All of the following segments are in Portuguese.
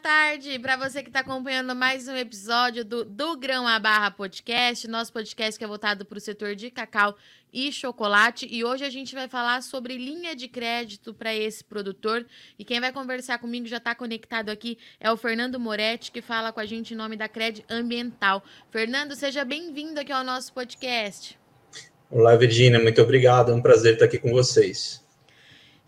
tarde para você que está acompanhando mais um episódio do, do Grão a Barra Podcast, nosso podcast que é voltado para o setor de cacau e chocolate. E hoje a gente vai falar sobre linha de crédito para esse produtor. E quem vai conversar comigo já está conectado aqui é o Fernando Moretti, que fala com a gente em nome da Cred Ambiental. Fernando, seja bem-vindo aqui ao nosso podcast. Olá, Virginia, muito obrigado. É um prazer estar aqui com vocês.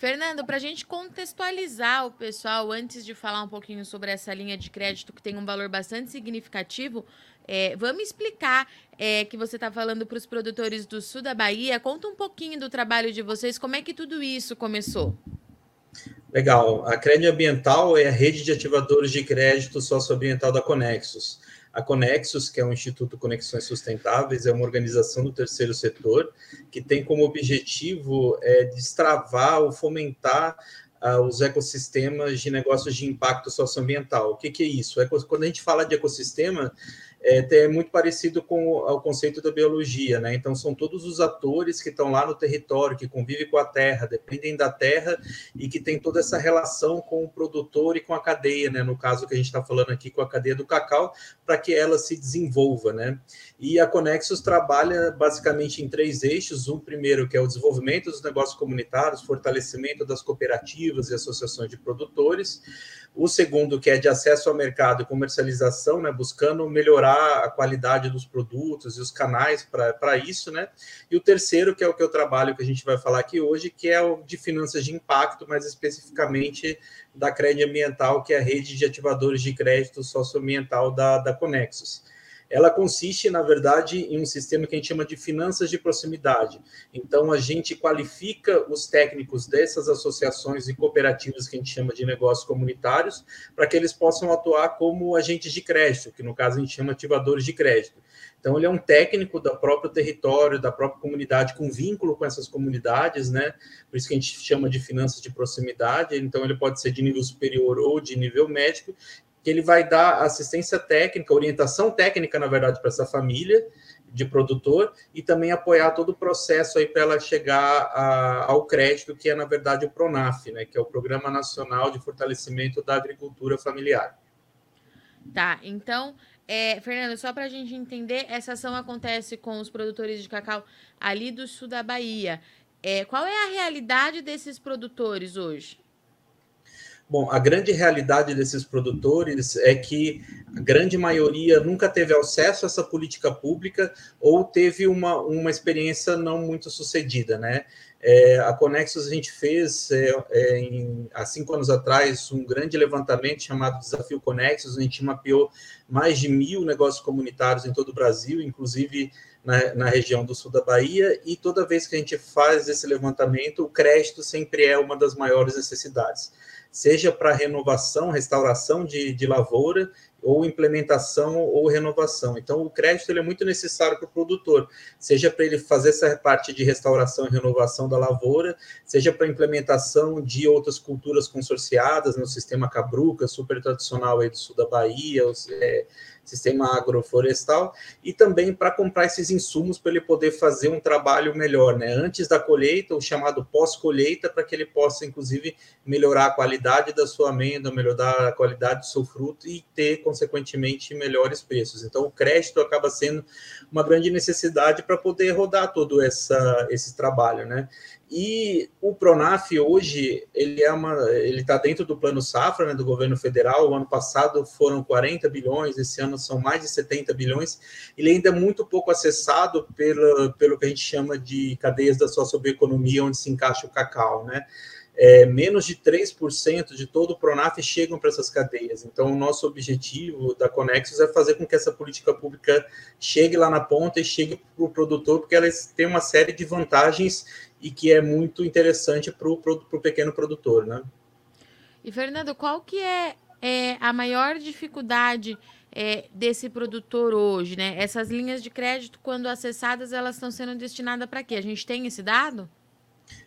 Fernando, para a gente contextualizar o pessoal, antes de falar um pouquinho sobre essa linha de crédito que tem um valor bastante significativo, é, vamos explicar é, que você está falando para os produtores do sul da Bahia. Conta um pouquinho do trabalho de vocês, como é que tudo isso começou? Legal. A Crédito Ambiental é a rede de ativadores de crédito socioambiental da Conexus. A Conexus, que é o Instituto Conexões Sustentáveis, é uma organização do terceiro setor que tem como objetivo é, destravar ou fomentar uh, os ecossistemas de negócios de impacto socioambiental. O que, que é isso? É, quando a gente fala de ecossistema, é, é muito parecido com o, o, conceito da biologia, né? Então, são todos os atores que estão lá no território, que convivem com a terra, dependem da terra e que tem toda essa relação com o produtor e com a cadeia, né? No caso que a gente está falando aqui com a cadeia do cacau, para que ela se desenvolva, né? E a Conexus trabalha basicamente em três eixos: um primeiro, que é o desenvolvimento dos negócios comunitários, fortalecimento das cooperativas e associações de produtores o segundo, que é de acesso ao mercado e comercialização, né, buscando melhorar a qualidade dos produtos e os canais para isso, né? E o terceiro, que é o que eu trabalho, que a gente vai falar aqui hoje, que é o de finanças de impacto, mais especificamente da crédito ambiental, que é a rede de ativadores de crédito socioambiental da, da Conexus ela consiste, na verdade, em um sistema que a gente chama de finanças de proximidade. Então, a gente qualifica os técnicos dessas associações e cooperativas que a gente chama de negócios comunitários, para que eles possam atuar como agentes de crédito, que no caso a gente chama ativadores de crédito. Então, ele é um técnico do próprio território, da própria comunidade, com vínculo com essas comunidades, né? Por isso que a gente chama de finanças de proximidade. Então, ele pode ser de nível superior ou de nível médico, que ele vai dar assistência técnica, orientação técnica, na verdade, para essa família de produtor e também apoiar todo o processo aí para ela chegar a, ao crédito, que é, na verdade, o PRONAF, né, que é o Programa Nacional de Fortalecimento da Agricultura Familiar. Tá, então, é, Fernando, só para a gente entender, essa ação acontece com os produtores de cacau ali do sul da Bahia. É, qual é a realidade desses produtores hoje? Bom, a grande realidade desses produtores é que a grande maioria nunca teve acesso a essa política pública ou teve uma, uma experiência não muito sucedida, né? É, a Conexus a gente fez é, é, em, há cinco anos atrás um grande levantamento chamado Desafio Conexus, a gente mapeou mais de mil negócios comunitários em todo o Brasil, inclusive na, na, região do sul da Bahia, e toda vez que a gente faz esse levantamento, o crédito sempre é uma das maiores necessidades seja para renovação, restauração de, de lavoura, ou implementação ou renovação. Então, o crédito é muito necessário para o produtor, seja para ele fazer essa parte de restauração e renovação da lavoura, seja para implementação de outras culturas consorciadas no sistema Cabruca, super tradicional aí do sul da Bahia, é, sistema agroflorestal, e também para comprar esses insumos para ele poder fazer um trabalho melhor, né? Antes da colheita, o chamado pós-colheita, para que ele possa, inclusive, melhorar a qualidade da sua amêndoa, melhorar a qualidade do seu fruto e ter, consequentemente, melhores preços. Então, o crédito acaba sendo uma grande necessidade para poder rodar todo essa, esse trabalho, né? E o Pronaf hoje ele é uma, ele está dentro do plano safra né, do governo federal. O ano passado foram 40 bilhões, esse ano são mais de 70 bilhões. Ele ainda é muito pouco acessado pelo, pelo que a gente chama de cadeias da socioeconomia, onde se encaixa o cacau, né? É, menos de 3% de todo o Pronaf chegam para essas cadeias. Então, o nosso objetivo da Conexus é fazer com que essa política pública chegue lá na ponta e chegue para o produtor, porque elas têm uma série de vantagens e que é muito interessante para o pequeno produtor, né? E Fernando, qual que é, é a maior dificuldade é, desse produtor hoje, né? Essas linhas de crédito, quando acessadas, elas estão sendo destinadas para quê? A gente tem esse dado?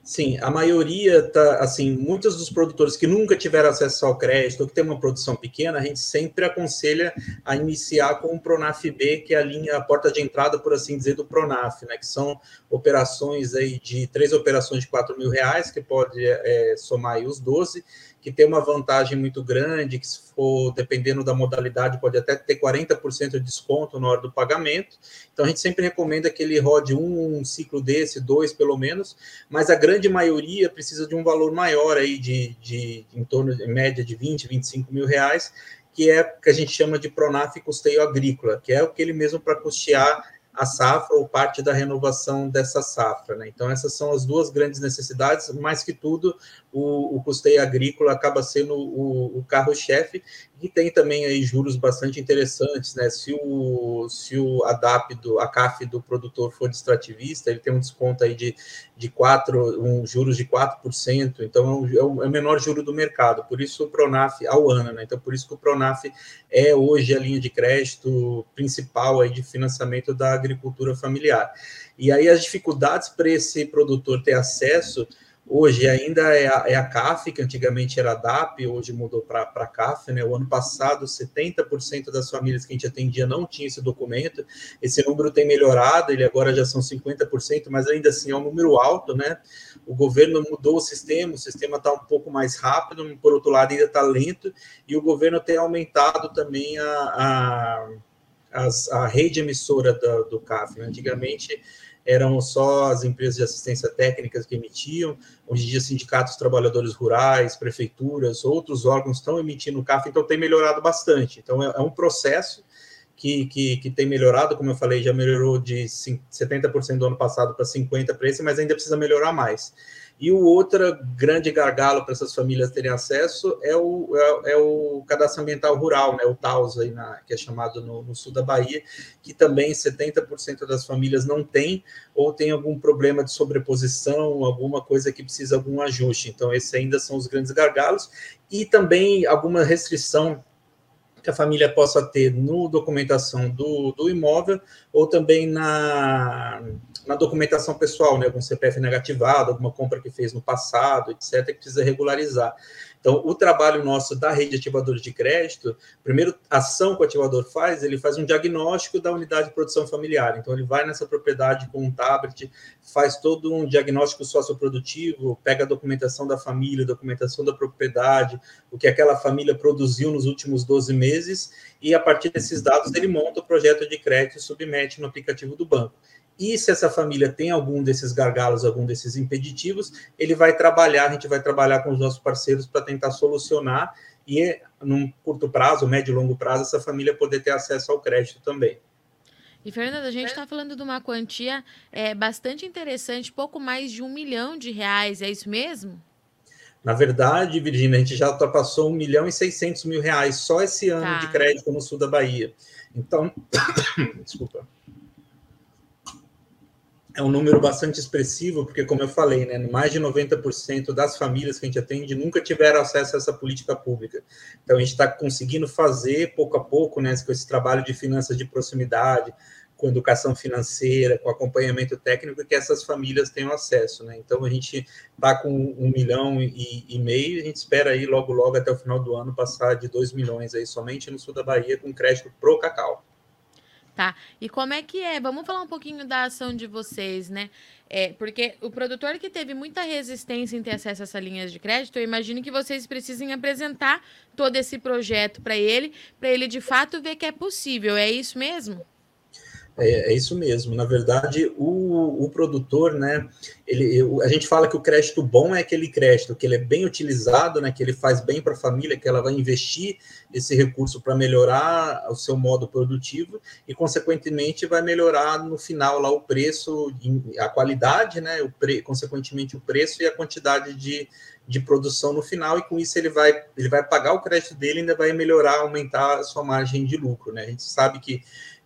Sim, a maioria tá assim, muitos dos produtores que nunca tiveram acesso ao crédito, ou que tem uma produção pequena, a gente sempre aconselha a iniciar com o Pronaf B, que é a linha, a porta de entrada, por assim dizer, do Pronaf, né? Que são operações aí de três operações de 4 mil reais, que pode é, somar aí os 12, que tem uma vantagem muito grande, que se for, dependendo da modalidade, pode até ter 40% de desconto na hora do pagamento. Então, a gente sempre recomenda que ele rode um, um ciclo desse, dois pelo menos, mas a grande maioria precisa de um valor maior aí, de, de em torno, de média, de 20, 25 mil reais, que é que a gente chama de Pronaf custeio agrícola, que é aquele mesmo para custear a safra ou parte da renovação dessa safra. Né? Então, essas são as duas grandes necessidades, mais que tudo, o, o custeio agrícola acaba sendo o, o carro-chefe, e tem também aí juros bastante interessantes, né? Se o, se o ADAP, do, a CAF do produtor for extrativista, ele tem um desconto aí de, de 4, um, juros de 4%, então é o, é o, menor juro do mercado, por isso o Pronaf ao ano, né? Então, por isso que o Pronaf é hoje a linha de crédito principal aí de financiamento da agricultura familiar. E aí as dificuldades para esse produtor ter acesso Hoje ainda é a, é a CAF, que antigamente era a DAP, hoje mudou para a CAF. Né? O ano passado, 70% das famílias que a gente atendia não tinha esse documento. Esse número tem melhorado, ele agora já são 50%, mas ainda assim é um número alto. Né? O governo mudou o sistema, o sistema está um pouco mais rápido, por outro lado, ainda está lento, e o governo tem aumentado também a, a, a, a rede emissora do, do CAF. Né? Antigamente eram só as empresas de assistência técnica que emitiam, hoje em dia sindicatos, trabalhadores rurais, prefeituras, outros órgãos estão emitindo o CAF, então tem melhorado bastante. Então é, é um processo que, que, que, tem melhorado, como eu falei, já melhorou de 70% do ano passado para 50% para esse, mas ainda precisa melhorar mais. E o outro grande gargalo para essas famílias terem acesso é o, é, é, o cadastro ambiental rural, né, o TAUS, aí na, que é chamado no, no sul da Bahia, que também 70% das famílias não tem, ou tem algum problema de sobreposição, alguma coisa que precisa algum ajuste. Então, esses ainda são os grandes gargalos, e também alguma restrição que a família possa ter no documentação do, do imóvel, ou também na na documentação pessoal, né, algum CPF negativado, alguma compra que fez no passado, etc., que precisa regularizar. Então, o trabalho nosso da rede de ativadores de crédito, primeiro ação que o ativador faz, ele faz um diagnóstico da unidade de produção familiar. Então, ele vai nessa propriedade com um tablet, faz todo um diagnóstico socioprodutivo, pega a documentação da família, documentação da propriedade, o que aquela família produziu nos últimos 12 meses, e a partir desses dados ele monta o projeto de crédito e submete no aplicativo do banco. E se essa família tem algum desses gargalos, algum desses impeditivos, ele vai trabalhar, a gente vai trabalhar com os nossos parceiros para tentar solucionar e, num curto prazo, médio e longo prazo, essa família poder ter acesso ao crédito também. E, Fernanda, a gente está falando de uma quantia é, bastante interessante, pouco mais de um milhão de reais, é isso mesmo? Na verdade, Virginia, a gente já ultrapassou um milhão e seiscentos mil reais só esse ano tá. de crédito no sul da Bahia. Então, desculpa é um número bastante expressivo, porque, como eu falei, né, mais de 90% das famílias que a gente atende nunca tiveram acesso a essa política pública. Então, a gente está conseguindo fazer, pouco a pouco, né, com esse trabalho de finanças de proximidade, com educação financeira, com acompanhamento técnico, que essas famílias tenham acesso. Né? Então, a gente está com um milhão e, e meio, a gente espera aí, logo, logo, até o final do ano, passar de dois milhões aí, somente no sul da Bahia, com crédito pro cacau. Tá. E como é que é? Vamos falar um pouquinho da ação de vocês, né? É, porque o produtor que teve muita resistência em ter acesso a essas linhas de crédito, eu imagino que vocês precisem apresentar todo esse projeto para ele, para ele de fato ver que é possível. É isso mesmo? É, é, isso mesmo. Na verdade, o, o produtor, né? Ele, a gente fala que o crédito bom é aquele crédito que ele é bem utilizado, né? Que ele faz bem para a família, que ela vai investir esse recurso para melhorar o seu modo produtivo e, consequentemente, vai melhorar no final lá o preço, a qualidade, né? O pre, consequentemente, o preço e a quantidade de, de produção no final, e com isso ele vai, ele vai pagar o crédito dele e ainda vai melhorar, aumentar a sua margem de lucro, né? A gente sabe que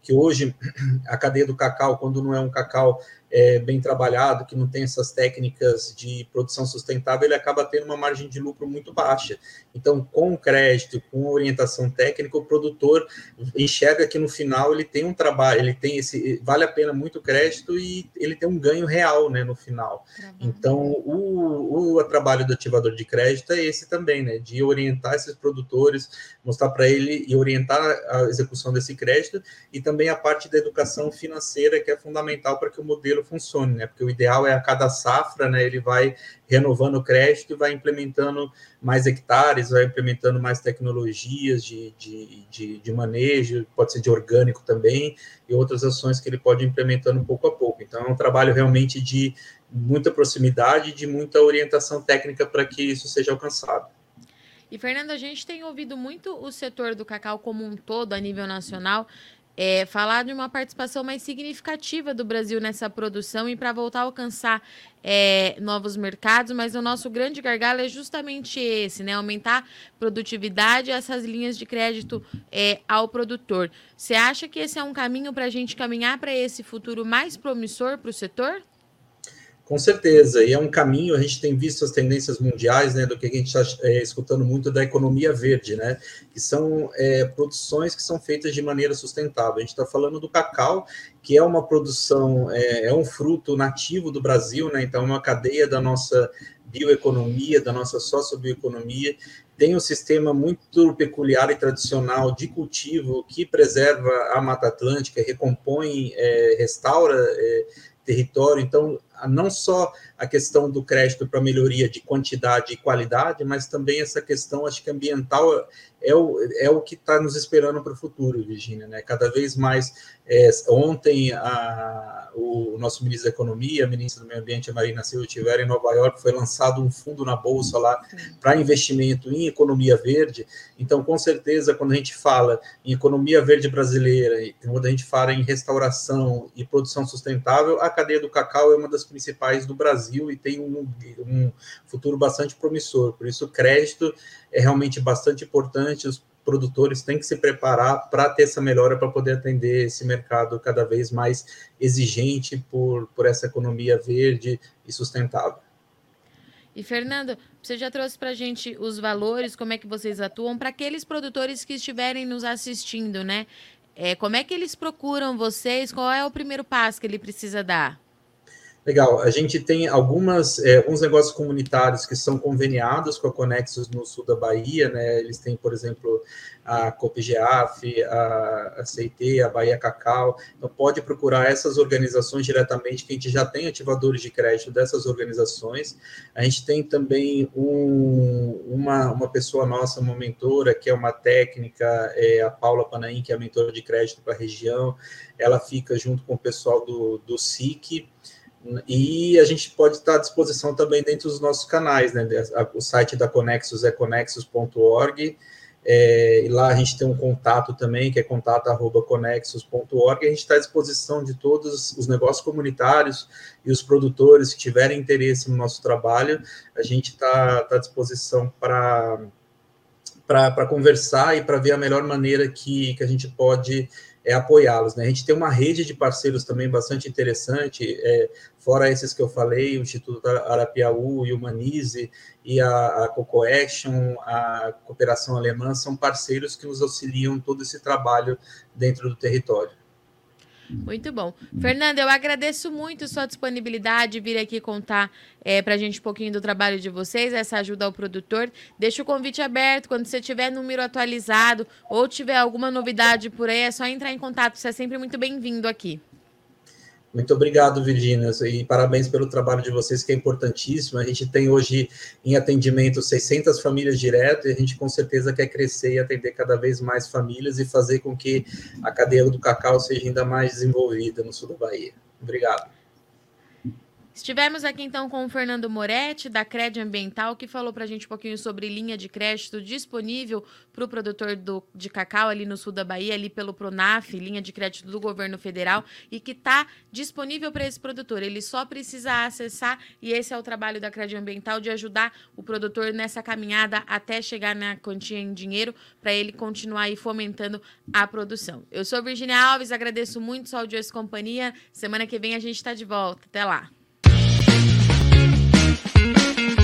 que hoje a cadeia do cacau, quando não é um cacau é, bem trabalhado, que não tem essas técnicas de produção sustentável, ele acaba tendo uma margem de lucro muito baixa. Então, com crédito, com orientação técnica, o produtor enxerga que no final ele tem um trabalho, ele tem esse, vale a pena muito crédito e ele tem um ganho real, né, no final. Então, o, o trabalho do ativador de crédito é esse também, né, de orientar esses produtores, mostrar para ele e orientar a execução desse crédito e também a parte da educação financeira que é fundamental para que o modelo modelo funcione, né? Porque o ideal é a cada safra, né? Ele vai renovando o crédito e vai implementando mais hectares, vai implementando mais tecnologias de, de, de, de manejo, pode ser de orgânico também, e outras ações que ele pode implementando pouco a pouco. Então, é um trabalho realmente de muita proximidade, de muita orientação técnica para que isso seja alcançado. E, Fernando, a gente tem ouvido muito o setor do cacau como um todo, a nível nacional, é, falar de uma participação mais significativa do Brasil nessa produção e para voltar a alcançar é, novos mercados, mas o nosso grande gargalo é justamente esse, né? Aumentar produtividade essas linhas de crédito é, ao produtor. Você acha que esse é um caminho para a gente caminhar para esse futuro mais promissor para o setor? Com certeza, e é um caminho, a gente tem visto as tendências mundiais, né, do que a gente está é, escutando muito da economia verde, né, que são é, produções que são feitas de maneira sustentável. A gente está falando do cacau, que é uma produção, é, é, um fruto nativo do Brasil, né, então é uma cadeia da nossa bioeconomia, da nossa sociobioeconomia, tem um sistema muito peculiar e tradicional de cultivo que preserva a Mata Atlântica, recompõe, é, restaura é, território. Então, não só a questão do crédito para melhoria de quantidade e qualidade, mas também essa questão, acho que ambiental é o, é o que está nos esperando para o futuro, Virginia. Né? Cada vez mais, é, ontem a, o nosso ministro da Economia, a ministra do Meio Ambiente, a Marina Silva, estiveram em Nova York, foi lançado um fundo na Bolsa lá para investimento em economia verde. Então, com certeza, quando a gente fala em economia verde brasileira, quando a gente fala em restauração e produção sustentável, a cadeia do cacau é uma das principais do Brasil e tem um, um futuro bastante promissor. Por isso, o crédito é realmente bastante importante. Os produtores têm que se preparar para ter essa melhora para poder atender esse mercado cada vez mais exigente por, por essa economia verde e sustentável. E Fernando, você já trouxe para a gente os valores, como é que vocês atuam para aqueles produtores que estiverem nos assistindo, né? É, como é que eles procuram vocês? Qual é o primeiro passo que ele precisa dar? Legal, a gente tem algumas, é, alguns negócios comunitários que são conveniados com a Conexus no sul da Bahia, né? Eles têm, por exemplo, a COPGAF, a, a CIT, a Bahia Cacau. Então, pode procurar essas organizações diretamente, que a gente já tem ativadores de crédito dessas organizações. A gente tem também um, uma, uma pessoa nossa, uma mentora, que é uma técnica, é a Paula Panaim, que é a mentora de crédito para a região. Ela fica junto com o pessoal do, do SIC e a gente pode estar à disposição também dentro dos nossos canais, né? O site da Conexus é conexus.org, é, e lá a gente tem um contato também, que é contato.conexus.org, a gente está à disposição de todos os negócios comunitários e os produtores que tiverem interesse no nosso trabalho, a gente está tá à disposição para para conversar e para ver a melhor maneira que, que a gente pode é apoiá-los. Né? A gente tem uma rede de parceiros também bastante interessante, é, fora esses que eu falei, o Instituto Arapiaú o Manize e a, a Coco Action, a Cooperação Alemã, são parceiros que nos auxiliam todo esse trabalho dentro do território. Muito bom. Fernanda, eu agradeço muito sua disponibilidade, vir aqui contar é, para a gente um pouquinho do trabalho de vocês, essa ajuda ao produtor. Deixa o convite aberto, quando você tiver número atualizado ou tiver alguma novidade por aí, é só entrar em contato, você é sempre muito bem-vindo aqui. Muito obrigado, Virginia, e parabéns pelo trabalho de vocês, que é importantíssimo. A gente tem hoje em atendimento 600 famílias direto e a gente com certeza quer crescer e atender cada vez mais famílias e fazer com que a cadeia do cacau seja ainda mais desenvolvida no sul da Bahia. Obrigado. Estivemos aqui então com o Fernando Moretti, da Crédito Ambiental, que falou para a gente um pouquinho sobre linha de crédito disponível para o produtor do, de cacau ali no sul da Bahia, ali pelo Pronaf, linha de crédito do governo federal, e que está disponível para esse produtor. Ele só precisa acessar, e esse é o trabalho da Crédito Ambiental, de ajudar o produtor nessa caminhada até chegar na quantia em dinheiro, para ele continuar aí fomentando a produção. Eu sou Virginia Alves, agradeço muito sua audiência e companhia. Semana que vem a gente está de volta. Até lá. Thank you.